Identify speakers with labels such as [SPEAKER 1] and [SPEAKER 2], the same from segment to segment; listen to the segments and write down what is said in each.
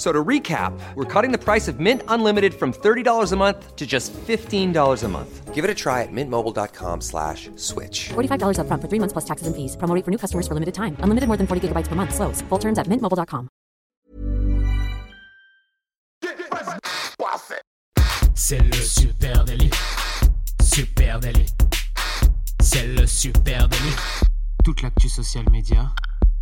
[SPEAKER 1] F- So to recap, we're cutting the price of Mint Unlimited from $30 a month to just $15 a month.
[SPEAKER 2] Give it a try at mintmobile.com slash switch.
[SPEAKER 3] $45 upfront for three months plus taxes and fees. Promo rate for new customers for limited time. Unlimited more than 40 gigabytes per month. Slows. Full terms at mintmobile.com.
[SPEAKER 4] C'est le super délit. Super délit. C'est le super délit. Toute l'actu social média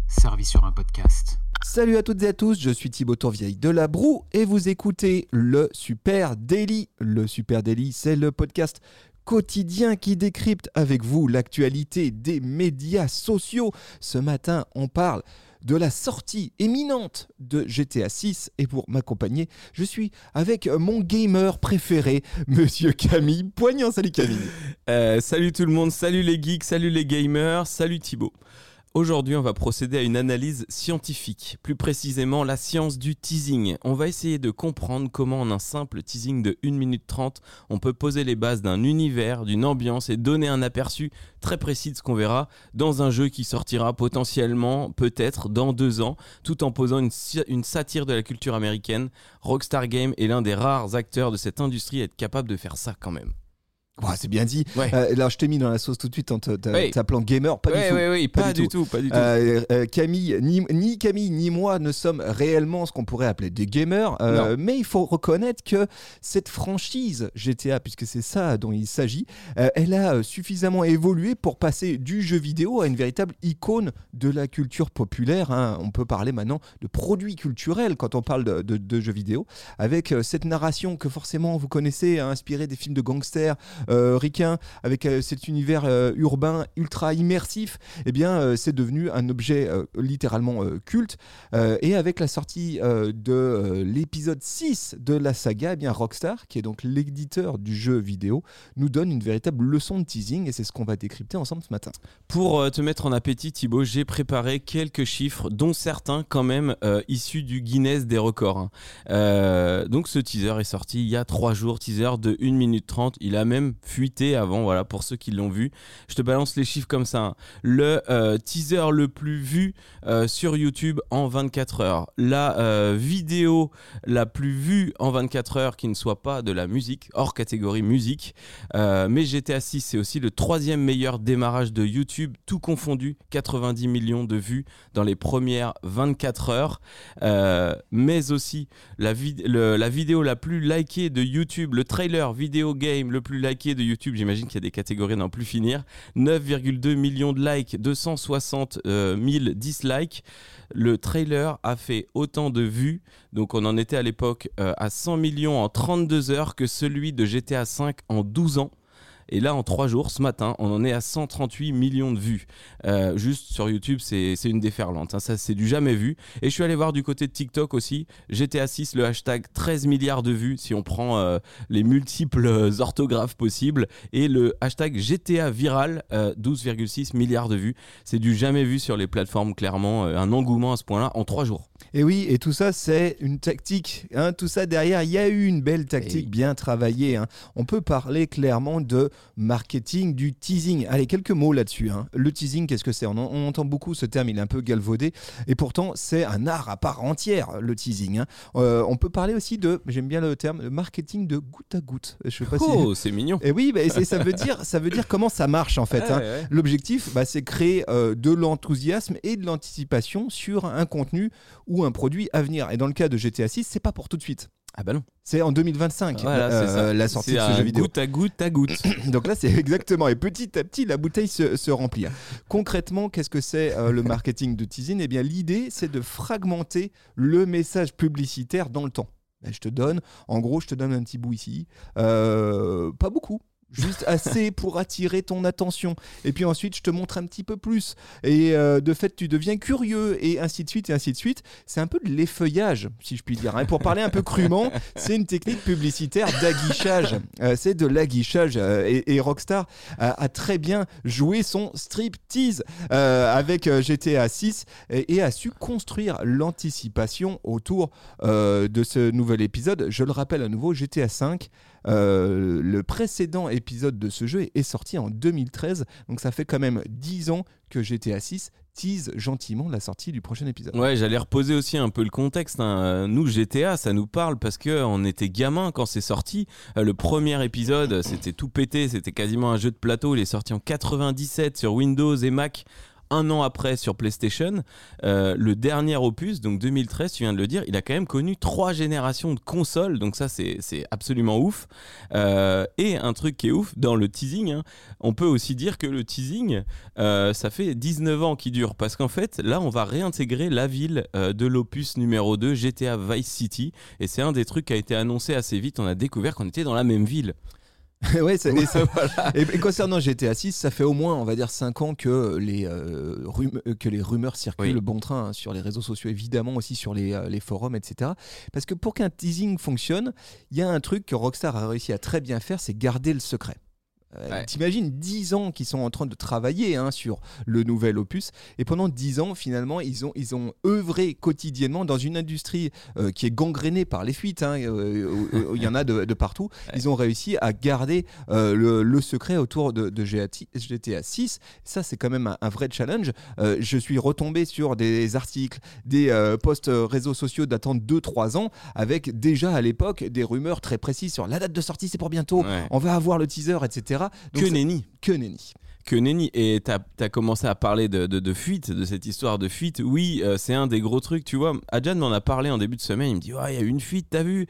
[SPEAKER 4] servie sur un podcast.
[SPEAKER 5] Salut à toutes et à tous, je suis Thibaut Tourvieille de La Broue et vous écoutez le Super Daily. Le Super Daily, c'est le podcast quotidien qui décrypte avec vous l'actualité des médias sociaux. Ce matin, on parle de la sortie éminente de GTA 6 et pour m'accompagner, je suis avec mon gamer préféré, monsieur Camille Poignant. Salut Camille.
[SPEAKER 6] Euh, salut tout le monde, salut les geeks, salut les gamers, salut Thibaut. Aujourd'hui, on va procéder à une analyse scientifique, plus précisément la science du teasing. On va essayer de comprendre comment en un simple teasing de 1 minute 30, on peut poser les bases d'un univers, d'une ambiance et donner un aperçu très précis de ce qu'on verra dans un jeu qui sortira potentiellement, peut-être, dans deux ans, tout en posant une, satire de la culture américaine. Rockstar Game est l'un des rares acteurs de cette industrie à être capable de faire ça quand même.
[SPEAKER 5] C'est bien dit.
[SPEAKER 6] Ouais.
[SPEAKER 5] Euh, là, je t'ai mis dans la sauce tout de suite en
[SPEAKER 6] Oui.
[SPEAKER 5] t'appelant gamer. Pas
[SPEAKER 6] oui,
[SPEAKER 5] du tout.
[SPEAKER 6] oui, oui, pas, du tout, pas du tout.
[SPEAKER 5] Euh, euh, Camille, ni, ni Camille ni moi ne sommes réellement ce qu'on pourrait appeler des gamers, mais il faut reconnaître que cette franchise GTA, puisque c'est ça dont il s'agit, elle a suffisamment évolué pour passer du jeu vidéo à une véritable icône de la culture populaire. hein. On peut parler maintenant de produits culturels quand on parle de, de- de jeux vidéo, avec cette narration que forcément vous connaissez, hein, inspirée des films de gangsters euh, ricains, avec euh, cet univers euh, urbain ultra immersif eh bien, c'est devenu un objet littéralement culte. Et avec la sortie de l'épisode 6 de la saga, eh bien, Rockstar, qui est donc l'éditeur du jeu vidéo, nous donne une véritable leçon de teasing et c'est ce qu'on va décrypter ensemble ce matin.
[SPEAKER 6] Pour te mettre en appétit, Thibaut, j'ai préparé quelques chiffres, dont certains quand même issus du Guinness des records. hein. Donc ce teaser est sorti il y a trois jours, teaser de 1 minute 30. Il a même fuité avant, voilà, pour ceux qui l'ont vu. Je te balance les chiffres comme ça. hein. Le euh, teaser le plus vu euh, sur YouTube en 24 heures. La euh, vidéo la plus vue en 24 heures qui ne soit pas de la musique, hors catégorie musique. Mais GTA 6, c'est aussi le troisième meilleur démarrage de YouTube, tout confondu, 90 millions de vues dans les premières 24 heures. Mais aussi la, la vidéo la plus likée de YouTube, le trailer vidéo game le plus liké de YouTube, j'imagine qu'il y a des catégories n'en plus finir, 9,2 millions de likes, 260 euh, 000 dislikes. Le trailer a fait autant de vues, donc on en était à l'époque euh, à 100 millions en 32 heures que celui de GTA 5 en 12 ans. Et là, en 3 jours, ce matin, on en est à 138 millions de vues. Euh, juste sur YouTube, c'est une déferlante. hein. Ça, c'est du jamais vu. Et je suis allé voir du côté de TikTok aussi. GTA 6, le hashtag 13 milliards de vues, si on prend euh, les multiples euh, orthographes possibles. Et le hashtag GTA viral, euh, 12,6 milliards de vues. C'est du jamais vu sur les plateformes, clairement. un engouement à ce point-là en 3 jours.
[SPEAKER 5] Et oui, et tout ça, c'est une tactique. hein. tout ça derrière, il y a eu une belle tactique bien travaillée. hein. On peut parler clairement de marketing, du teasing. Allez, quelques mots là-dessus. hein. Le teasing, qu'est-ce que c'est? On, en- on entend beaucoup ce terme, il est un peu galvaudé. Et pourtant, c'est un art à part entière, le teasing. hein. Euh, on peut parler aussi de, j'aime bien le terme, le marketing de goutte à goutte. Je sais pas si.
[SPEAKER 6] Oh, c'est mignon.
[SPEAKER 5] Et oui, bah, c'est- ça, veut dire, ça veut dire comment ça marche en fait. Hein.
[SPEAKER 6] ouais.
[SPEAKER 5] L'objectif, bah, c'est créer euh, de l'enthousiasme et de l'anticipation sur un contenu ou un produit à venir. Et dans le cas de GTA 6, c'est pas pour tout de suite.
[SPEAKER 6] Ah bah non.
[SPEAKER 5] C'est en 2025
[SPEAKER 6] Voilà, c'est
[SPEAKER 5] euh, la sortie de ce jeu vidéo.
[SPEAKER 6] Goutte à goutte à goutte.
[SPEAKER 5] Donc là, c'est exactement. Et petit à petit, la bouteille se, se remplit. Concrètement, qu'est-ce que c'est euh, le marketing de teasing? Eh bien, l'idée, c'est de fragmenter le message publicitaire dans le temps. Ben, je te donne, en gros, je te donne un petit bout ici. Euh, pas beaucoup. Juste assez pour attirer ton attention. Et puis ensuite, je te montre un petit peu plus. Et euh, de fait, tu deviens curieux, et ainsi de suite, et ainsi de suite. C'est un peu de l'effeuillage, si je puis dire. hein. Pour parler un peu crûment, c'est une technique publicitaire d'aguichage. Euh, c'est de l'aguichage. euh, et, et Rockstar a, a très bien joué son striptease avec GTA 6 et, et a su construire l'anticipation autour de ce nouvel épisode. Je le rappelle à nouveau, GTA 5 euh, le précédent épisode de ce jeu est sorti en 2013, donc ça fait quand même 10 ans que GTA 6 tease gentiment la sortie du prochain épisode.
[SPEAKER 6] Ouais, j'allais reposer aussi un peu le contexte. hein. Nous, GTA, ça nous parle parce que on était gamin quand c'est sorti. Euh, Le premier épisode, c'était tout pété, c'était quasiment un jeu de plateau. Il est sorti en 97 sur Windows et Mac. Un an après sur PlayStation, Euh, le dernier opus, donc 2013, tu viens de le dire, il a quand même connu trois générations de consoles, donc ça c'est absolument ouf. Euh, et un truc qui est ouf, dans le teasing, hein, on peut aussi dire que le teasing, euh, ça fait 19 ans qu'il dure, parce qu'en fait, là, on va réintégrer la ville de l'opus numéro 2, GTA Vice City, et c'est un des trucs qui a été annoncé assez vite, on a découvert qu'on était dans la même ville.
[SPEAKER 5] ouais, c'est- et, ça- et- et concernant GTA 6, ça fait au moins, on va dire, 5 ans que les, euh, rum- euh, que les rumeurs circulent
[SPEAKER 6] Oui.
[SPEAKER 5] bon train hein, sur les réseaux sociaux, évidemment aussi sur les, euh, les forums, etc. Parce que pour qu'un teasing fonctionne, il y a un truc que Rockstar a réussi à très bien faire, c'est garder le secret. Euh,
[SPEAKER 6] Ouais.
[SPEAKER 5] T'imagines 10 ans qu'ils sont en train de travailler hein, sur le nouvel opus et pendant 10 ans finalement ils ont, ils ont œuvré quotidiennement dans une industrie euh, qui est gangrénée par les fuites, hein, euh, il y en a de, de partout, ils ont réussi à garder le, le secret autour de, de GTA 6. Ça c'est quand même un, un vrai challenge. Je suis retombé sur des articles, des posts réseaux sociaux datant de 2-3 ans avec déjà à l'époque des rumeurs très précises sur la date de sortie c'est pour bientôt,
[SPEAKER 6] Ouais.
[SPEAKER 5] on va avoir le teaser, etc. Donc,
[SPEAKER 6] que nenni
[SPEAKER 5] que nenni.
[SPEAKER 6] Que nenni. Et t'as as commencé à parler de, de, de fuite, de cette histoire de fuite. Oui, euh, c'est un des gros trucs, tu vois. Adjan m'en a parlé en début de semaine. Il me dit, il y a eu une fuite, t'as vu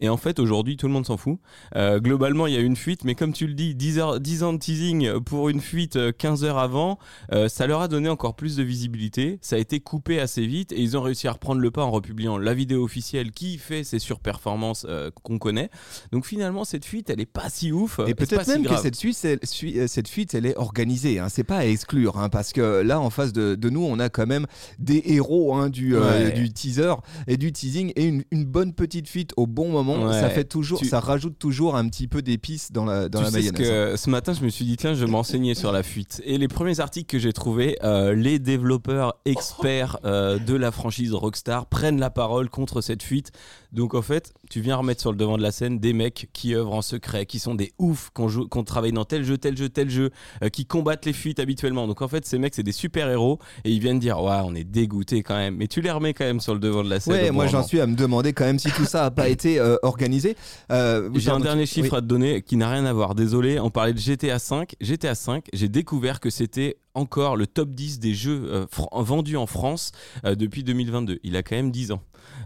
[SPEAKER 6] Et en fait, aujourd'hui, tout le monde s'en fout. Euh, globalement, il y a eu une fuite, mais comme tu le dis, 10, heures, 10 ans de teasing pour une fuite euh, 15 heures avant, euh, ça leur a donné encore plus de visibilité. Ça a été coupé assez vite et ils ont réussi à reprendre le pas en republiant la vidéo officielle qui fait ces surperformances euh, qu'on connaît. Donc finalement, cette fuite, elle est pas si ouf.
[SPEAKER 5] Et peut-être
[SPEAKER 6] si
[SPEAKER 5] même que cette fuite, elle, euh, cette fuite, elle est organisée. Hein. C'est pas à exclure, hein, parce que là, en face de, de nous, on a quand même des héros hein, du, euh,
[SPEAKER 6] Ouais.
[SPEAKER 5] du teaser et du teasing et une, une bonne petite fuite au bon moment.
[SPEAKER 6] Ouais.
[SPEAKER 5] Ça fait toujours,
[SPEAKER 6] Tu-
[SPEAKER 5] ça rajoute toujours un petit peu d'épices dans la dans
[SPEAKER 6] tu
[SPEAKER 5] la
[SPEAKER 6] sais
[SPEAKER 5] mayonnaise. hein.
[SPEAKER 6] que ce matin je me suis dit tiens je vais m'enseigner sur la fuite et les premiers articles que j'ai trouvés euh, les développeurs experts euh, de la franchise Rockstar prennent la parole contre cette fuite donc en fait tu viens remettre sur le devant de la scène des mecs qui œuvrent en secret qui sont des oufs qu'on qu'on travaille dans tel jeu tel jeu tel jeu euh, qui combattent les fuites habituellement donc en fait ces mecs c'est des super héros et ils viennent dire ouais on est dégoûté quand même mais tu les remets quand même sur le devant de la scène
[SPEAKER 5] Ouais, moi j'en suis à me demander quand même si tout ça a pas été euh, organisé. Euh,
[SPEAKER 6] J'ai un dernier
[SPEAKER 5] tu-
[SPEAKER 6] chiffre
[SPEAKER 5] oui.
[SPEAKER 6] à te donner qui n'a rien à voir. Désolé, on parlait de GTA 5. GTA 5, j'ai découvert que c'était encore le top 10 des jeux euh, vendus en France euh, depuis 2022. Il a quand même 10 ans.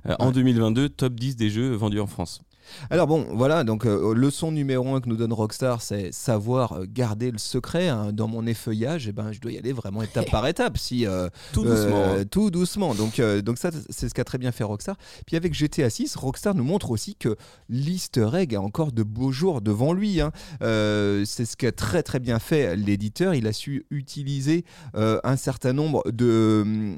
[SPEAKER 6] Euh, En 2022, top 10 des jeux vendus en France.
[SPEAKER 5] Alors bon, voilà, donc euh, leçon numéro un que nous donne Rockstar, c'est savoir euh, garder le secret. hein. Dans mon effeuillage, eh ben, je dois y aller vraiment étape par étape, si euh,
[SPEAKER 6] Tout doucement. hein.
[SPEAKER 5] tout doucement. Donc, donc ça, c'est ce qu'a très bien fait Rockstar. Puis avec GTA 6, Rockstar nous montre aussi que l'Easter egg a encore de beaux jours devant lui. hein. C'est ce qu'a très très bien fait l'éditeur. Il a su utiliser un certain nombre de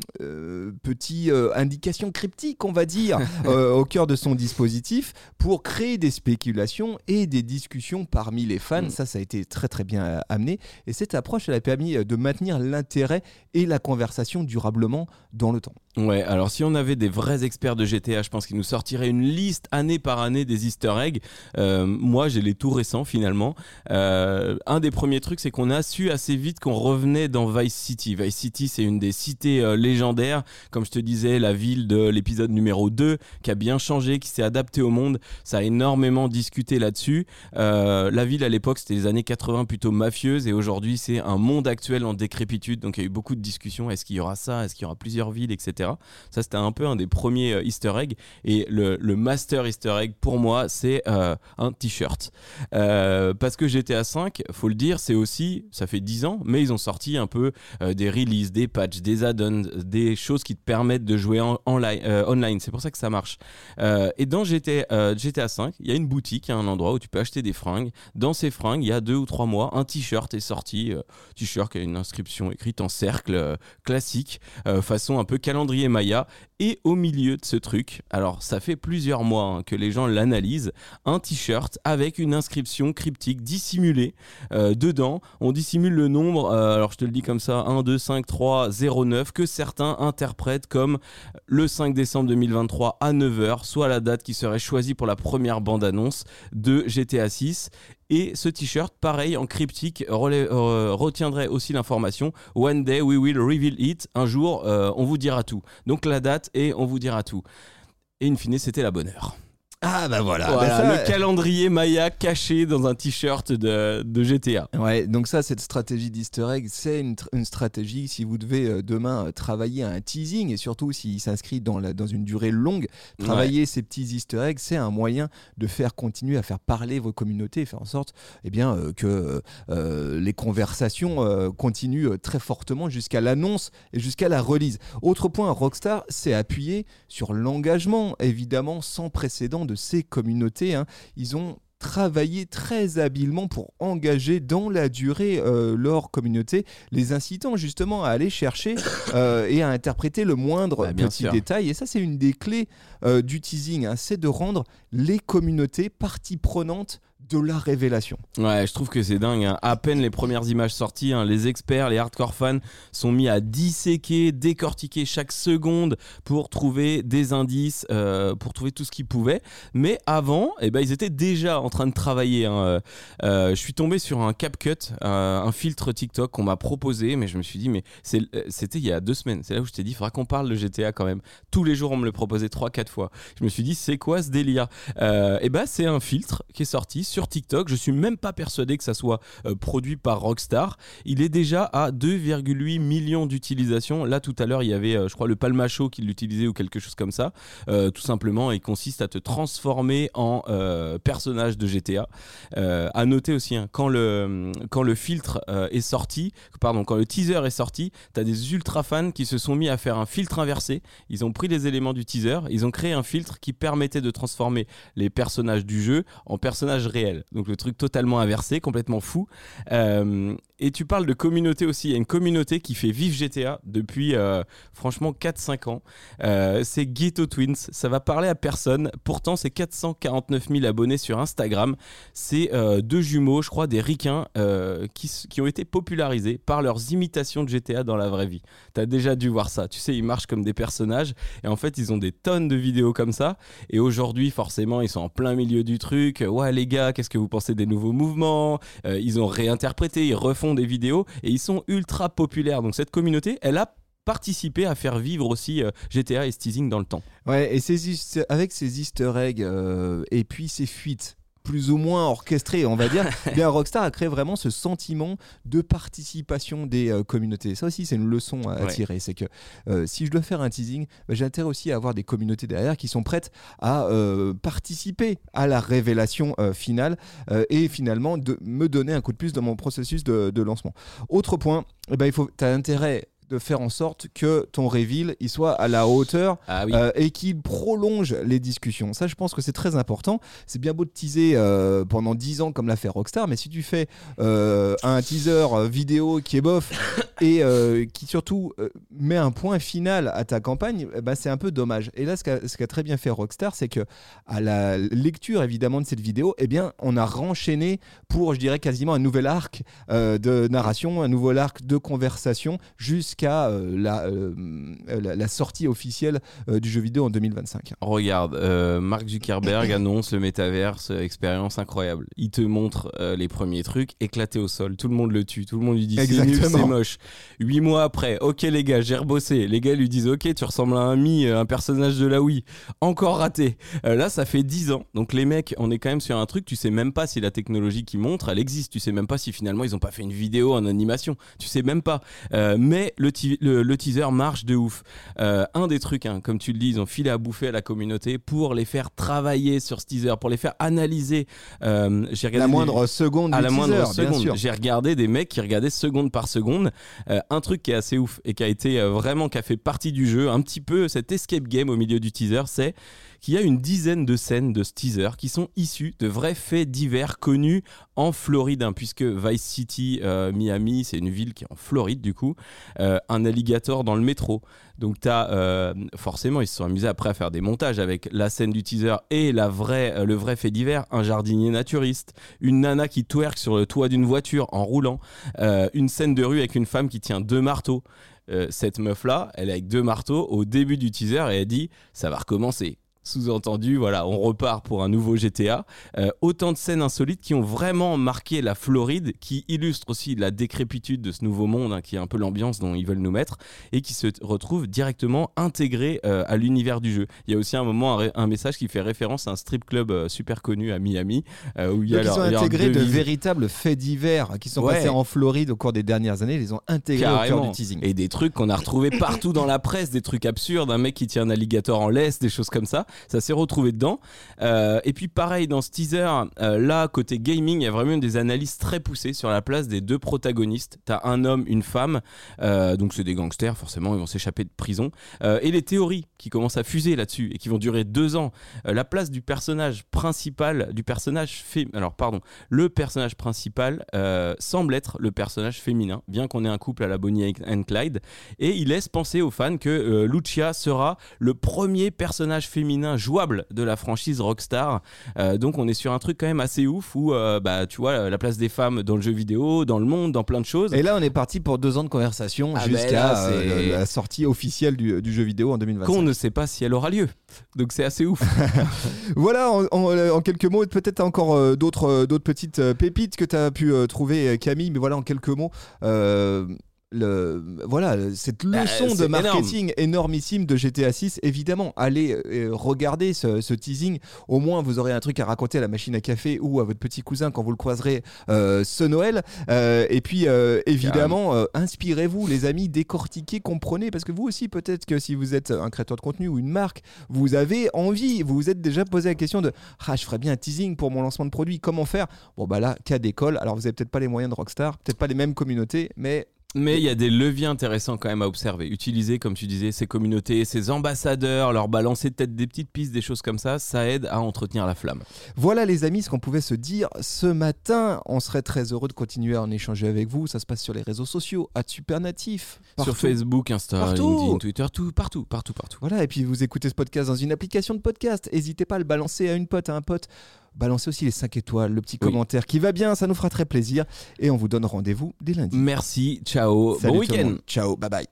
[SPEAKER 5] petits euh, indications cryptiques, on va dire, au cœur de son dispositif pour créer des spéculations et des discussions parmi les fans.
[SPEAKER 6] Mm.
[SPEAKER 5] Ça, ça a été très très bien euh, amené. Et cette approche, elle a permis euh, de maintenir l'intérêt et la conversation durablement dans le temps.
[SPEAKER 6] Ouais, alors si on avait des vrais experts de GTA, je pense qu'ils nous sortiraient une liste année par année des easter eggs. Euh, moi, j'ai les tout récents finalement. Euh, un des premiers trucs, c'est qu'on a su assez vite qu'on revenait dans Vice City. Vice City, c'est une des cités euh, légendaires. Comme je te disais, la ville de l'épisode numéro 2, qui a bien changé, qui s'est adaptée au monde. Ça a énormément discuté là-dessus. La ville à l'époque, c'était les années 80 plutôt mafieuse, et aujourd'hui, c'est un monde actuel en décrépitude. Donc il y a eu beaucoup de discussions. Est-ce qu'il y aura ça? Est-ce qu'il y aura plusieurs villes, etc. Ça, c'était un peu un des premiers euh, Easter eggs. Et le, master Easter egg pour moi, c'est euh, un t-shirt. Euh, parce que GTA 5, faut le dire, c'est aussi, ça fait 10 ans, mais ils ont sorti un peu des releases, des patchs, des add-ons, des choses qui te permettent de jouer en, en li- online. C'est pour ça que ça marche. Et dans GTA, GTA 5, il y a une boutique, un endroit où tu peux acheter des fringues. Dans ces fringues, il y a deux ou trois mois, un t-shirt est sorti. t-shirt qui a une inscription écrite en cercle classique, façon un peu calendrier Maya. Et au milieu de ce truc, alors ça fait plusieurs mois hein, que les gens l'analysent, un t-shirt avec une inscription cryptique dissimulée euh, dedans. On dissimule le nombre, euh, alors je te le dis comme ça, 1, 2, 5, 3, 0, 9, que certains interprètent comme le 5 décembre 2023 à 9h, soit la date qui serait choisie pour la première bande-annonce de GTA 6. Et ce t-shirt, pareil, en cryptique, euh, retiendrait aussi l'information One day we will reveal it. Un jour, euh, on vous dira tout. Donc la date et on vous dira tout. Et in fine, c'était la bonne heure.
[SPEAKER 5] Ah bah voilà.
[SPEAKER 6] Voilà,
[SPEAKER 5] Bah, ça-
[SPEAKER 6] le calendrier Maya caché dans un t-shirt de, de GTA.
[SPEAKER 5] Ouais, donc ça, cette stratégie d'easter egg, c'est une, tr- une stratégie si vous devez euh, demain euh, travailler un teasing et surtout s'il s'inscrit dans, la- dans une durée longue, travailler ces petits easter eggs, c'est un moyen de faire continuer à faire parler vos communautés et faire en sorte eh bien, euh, que euh, les conversations euh, continuent euh, très fortement jusqu'à l'annonce et jusqu'à la release. Autre point, Rockstar s'est appuyé sur l'engagement évidemment sans précédent de ces communautés. hein. Ils ont travaillé très habilement pour engager dans la durée euh, leur communauté, les incitant justement à aller chercher euh, et à interpréter le moindre
[SPEAKER 6] Bah,
[SPEAKER 5] petit
[SPEAKER 6] sûr.
[SPEAKER 5] détail. Et ça, c'est une des clés euh, du teasing, hein, c'est de rendre les communautés partie prenante de la révélation.
[SPEAKER 6] Ouais, je trouve que c'est dingue. hein. À peine les premières images sorties, hein, les experts, les hardcore fans sont mis à disséquer, décortiquer chaque seconde pour trouver des indices, euh, pour trouver tout ce qu'ils pouvaient. Mais avant, eh ben, ils étaient déjà en train de travailler. hein. Euh, euh, je suis tombé sur un CapCut, euh, un filtre TikTok qu'on m'a proposé, mais je me suis dit, mais c'était il y a deux semaines. C'est là où je t'ai dit, il faudra qu'on parle de GTA quand même. Tous les jours, on me le proposait trois, quatre fois. Je me suis dit, c'est quoi ce délire? Et ben, c'est un filtre qui est sorti sur TikTok. Je suis même pas persuadé que ça soit euh, produit par Rockstar. Il est déjà à 2,8 millions d'utilisations. Là, tout à l'heure, il y avait, euh, je crois, le Palmacho qui l'utilisait ou quelque chose comme ça. Euh, tout simplement, il consiste à te transformer en personnage de GTA. À noter aussi, hein, quand, le, quand le filtre est sorti, pardon, quand le teaser est sorti, tu as des ultra fans qui se sont mis à faire un filtre inversé. Ils ont pris les éléments du teaser, ils ont créé un filtre qui permettait de transformer les personnages du jeu en personnages réels. Donc le truc totalement inversé, complètement fou. Euh, et tu parles de communauté aussi. Il y a une communauté qui fait vivre GTA depuis euh, franchement 4-5 ans. Euh, c'est Ghetto Twins. Ça va parler à personne. Pourtant, c'est 449 000 abonnés sur Instagram. C'est deux jumeaux, je crois, des ricains qui, qui ont été popularisés par leurs imitations de GTA dans la vraie vie. T'as déjà dû voir ça. Tu sais, ils marchent comme des personnages. Et en fait, ils ont des tonnes de vidéos comme ça. Et aujourd'hui, forcément, ils sont en plein milieu du truc. Ouais, les gars, qu'est-ce que vous pensez des nouveaux mouvements? Euh, Ils ont réinterprété, ils refont des vidéos et ils sont ultra populaires. Donc cette communauté, elle a participé à faire vivre aussi euh, GTA et ce teasing dans le temps.
[SPEAKER 5] Ouais, et avec ces easter eggs euh, et puis ces fuites plus ou moins orchestrées, on va dire, bien Rockstar a créé vraiment ce sentiment de participation des euh, communautés. Ça aussi, c'est une leçon à,
[SPEAKER 6] Ouais.
[SPEAKER 5] tirer. C'est que euh, si je dois faire un teasing, bah, j'ai intérêt aussi à avoir des communautés derrière qui sont prêtes à euh, participer à la révélation finale et finalement de me donner un coup de plus dans mon processus de, de lancement. Autre point, eh ben, il faut, tu as intérêt de faire en sorte que ton reveal il soit à la hauteur
[SPEAKER 6] Ah oui.
[SPEAKER 5] euh, et qu'il prolonge les discussions. Ça, je pense que c'est très important. C'est bien beau de teaser euh, pendant 10 ans comme l'a fait Rockstar, mais si tu fais euh, un teaser vidéo qui est bof et qui surtout met un point final à ta campagne, ben, c'est un peu dommage. Et là, ce qu'a très bien fait Rockstar, c'est que à la lecture évidemment de cette vidéo, eh bien, on a renchaîné pour, je dirais, quasiment un nouvel arc de narration, un nouvel arc de conversation jusqu'à euh, la, euh, la, la sortie officielle euh, du jeu vidéo en 2025.
[SPEAKER 6] Regarde, euh, Mark Zuckerberg annonce le métaverse, euh, expérience incroyable. Il te montre euh, les premiers trucs éclatés au sol. Tout le monde le tue. Tout le monde lui dit c'est nul,
[SPEAKER 5] Exactement.
[SPEAKER 6] c'est moche. Huit mois après, ok les gars, j'ai rebossé. Les gars lui disent ok, tu ressembles à un Mi, euh, un personnage de la Wii. Encore raté. Euh, là, ça fait 10 ans. Donc les mecs, on est quand même sur un truc. Tu sais même pas si la technologie qu'ils montrent, elle existe. Tu sais même pas si finalement ils ont pas fait une vidéo en animation. Tu sais même pas. Euh, mais le le, ti- le- le teaser marche de ouf. Euh, un des trucs, hein, comme tu le dis, ils ont filé à bouffer à la communauté pour les faire travailler sur ce teaser, pour les faire analyser. Euh, regardé
[SPEAKER 5] La
[SPEAKER 6] des-
[SPEAKER 5] moindre seconde
[SPEAKER 6] à
[SPEAKER 5] du
[SPEAKER 6] la
[SPEAKER 5] teaser,
[SPEAKER 6] moindre seconde. J'ai regardé des mecs qui regardaient seconde par seconde. Euh, un truc qui est assez ouf et qui a été vraiment qui a fait partie du jeu, un petit peu cet escape game au milieu du teaser, c'est qu'il y a une dizaine de scènes de ce teaser qui sont issues de vrais faits divers connus en Floride, hein, puisque Vice City, euh, Miami, c'est une ville qui est en Floride du coup, euh, un alligator dans le métro. Donc t'as euh, forcément ils se sont amusés après à faire des montages avec la scène du teaser et la vraie, euh, le vrai fait divers, un jardinier naturiste, une nana qui twerk sur le toit d'une voiture en roulant, une scène de rue avec une femme qui tient deux marteaux. Cette meuf là, elle est avec deux marteaux au début du teaser et elle dit ça va recommencer. Sous-entendu, voilà, on repart pour un nouveau GTA. Euh, autant de scènes insolites qui ont vraiment marqué la Floride, qui illustrent aussi la décrépitude de ce nouveau monde, hein, qui est un peu l'ambiance dont ils veulent nous mettre, et qui se retrouve directement intégré euh, à l'univers du jeu. Il y a aussi un moment un, message qui fait référence à un strip club euh, super connu à Miami, où il y a
[SPEAKER 5] Donc, ils
[SPEAKER 6] leur-
[SPEAKER 5] ont
[SPEAKER 6] leur
[SPEAKER 5] intégré de véritables faits divers qui sont
[SPEAKER 6] Ouais.
[SPEAKER 5] passés en Floride au cours des dernières années. Ils les ont intégrés au cœur
[SPEAKER 6] Carrément.
[SPEAKER 5] du teasing.
[SPEAKER 6] Et des trucs qu'on a retrouvés partout dans la presse, des trucs absurdes, un mec qui tient un alligator en laisse, des choses comme ça. Ça s'est retrouvé dedans. Euh, et puis pareil, dans ce teaser, euh, là, côté gaming, il y a vraiment des analyses très poussées sur la place des deux protagonistes. T'as un homme, une femme, euh, donc c'est des gangsters, forcément, ils vont s'échapper de prison. Et les théories qui commencent à fuser là-dessus et qui vont durer deux ans. Euh, la place du personnage principal, du personnage féminin. Alors, pardon, le personnage principal euh, semble être le personnage féminin, bien qu'on ait un couple à la Bonnie and Clyde. Et il laisse penser aux fans que euh, Lucia sera le premier personnage féminin jouable de la franchise Rockstar. Euh, donc, on est sur un truc quand même assez ouf où, euh, bah, tu vois, la place des femmes dans le jeu vidéo, dans le monde, dans plein de choses.
[SPEAKER 5] Et là, on est parti pour deux ans de conversation
[SPEAKER 6] Ah ben
[SPEAKER 5] jusqu'à euh,
[SPEAKER 6] c'est-
[SPEAKER 5] la sortie officielle du, du jeu vidéo en 2025.
[SPEAKER 6] qu'on ne pas si elle aura lieu. Donc, c'est assez ouf.
[SPEAKER 5] Voilà, euh, en quelques mots, peut-être encore euh, d'autres euh, d'autres petites pépites que tu as pu trouver, Camille, mais voilà, en quelques mots. Le, voilà, cette
[SPEAKER 6] Bah,
[SPEAKER 5] leçon de marketing énormissime de GTA 6, évidemment, allez euh, regarder ce, ce teasing. Au moins, vous aurez un truc à raconter à la machine à café ou à votre petit cousin quand vous le croiserez euh, ce Noël. Euh, et puis, évidemment, inspirez-vous, les amis, décortiquez, comprenez, parce que vous aussi, peut-être que si vous êtes un créateur de contenu ou une marque, vous avez envie, vous vous êtes déjà posé la question de ah, je ferais bien un teasing pour mon lancement de produit, comment faire? Bon, bah là, cas d'école. Alors, vous avez peut-être pas les moyens de Rockstar, peut-être pas les mêmes communautés, mais
[SPEAKER 6] Mais il y a des leviers intéressants quand même à observer. Utiliser, comme tu disais, ces communautés, ces ambassadeurs, leur balancer peut-être des petites pistes, des choses comme ça, ça aide à entretenir la flamme.
[SPEAKER 5] Voilà les amis ce qu'on pouvait se dire ce matin. On serait très heureux de continuer à en échanger avec vous. Ça se passe sur les réseaux sociaux, à Supernatif. partout.
[SPEAKER 6] Sur Facebook, Insta,
[SPEAKER 5] Partout.
[SPEAKER 6] LinkedIn, Twitter, tout, partout, partout, partout.
[SPEAKER 5] Voilà, et puis vous écoutez ce podcast dans une application de podcast. N'hésitez pas à le balancer à une pote, à un pote. Balancez aussi les 5 étoiles, le petit
[SPEAKER 6] Oui.
[SPEAKER 5] commentaire qui va bien, ça nous fera très plaisir. Et on vous donne rendez-vous dès lundi.
[SPEAKER 6] Merci, ciao,
[SPEAKER 5] Salut
[SPEAKER 6] bon week-end.
[SPEAKER 5] Ciao, bye bye.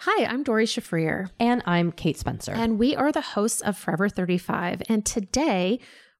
[SPEAKER 7] Hi, I'm Dory Shafrir,
[SPEAKER 8] And I'm Kate Spencer.
[SPEAKER 7] and we are the hosts of Forever 35. And today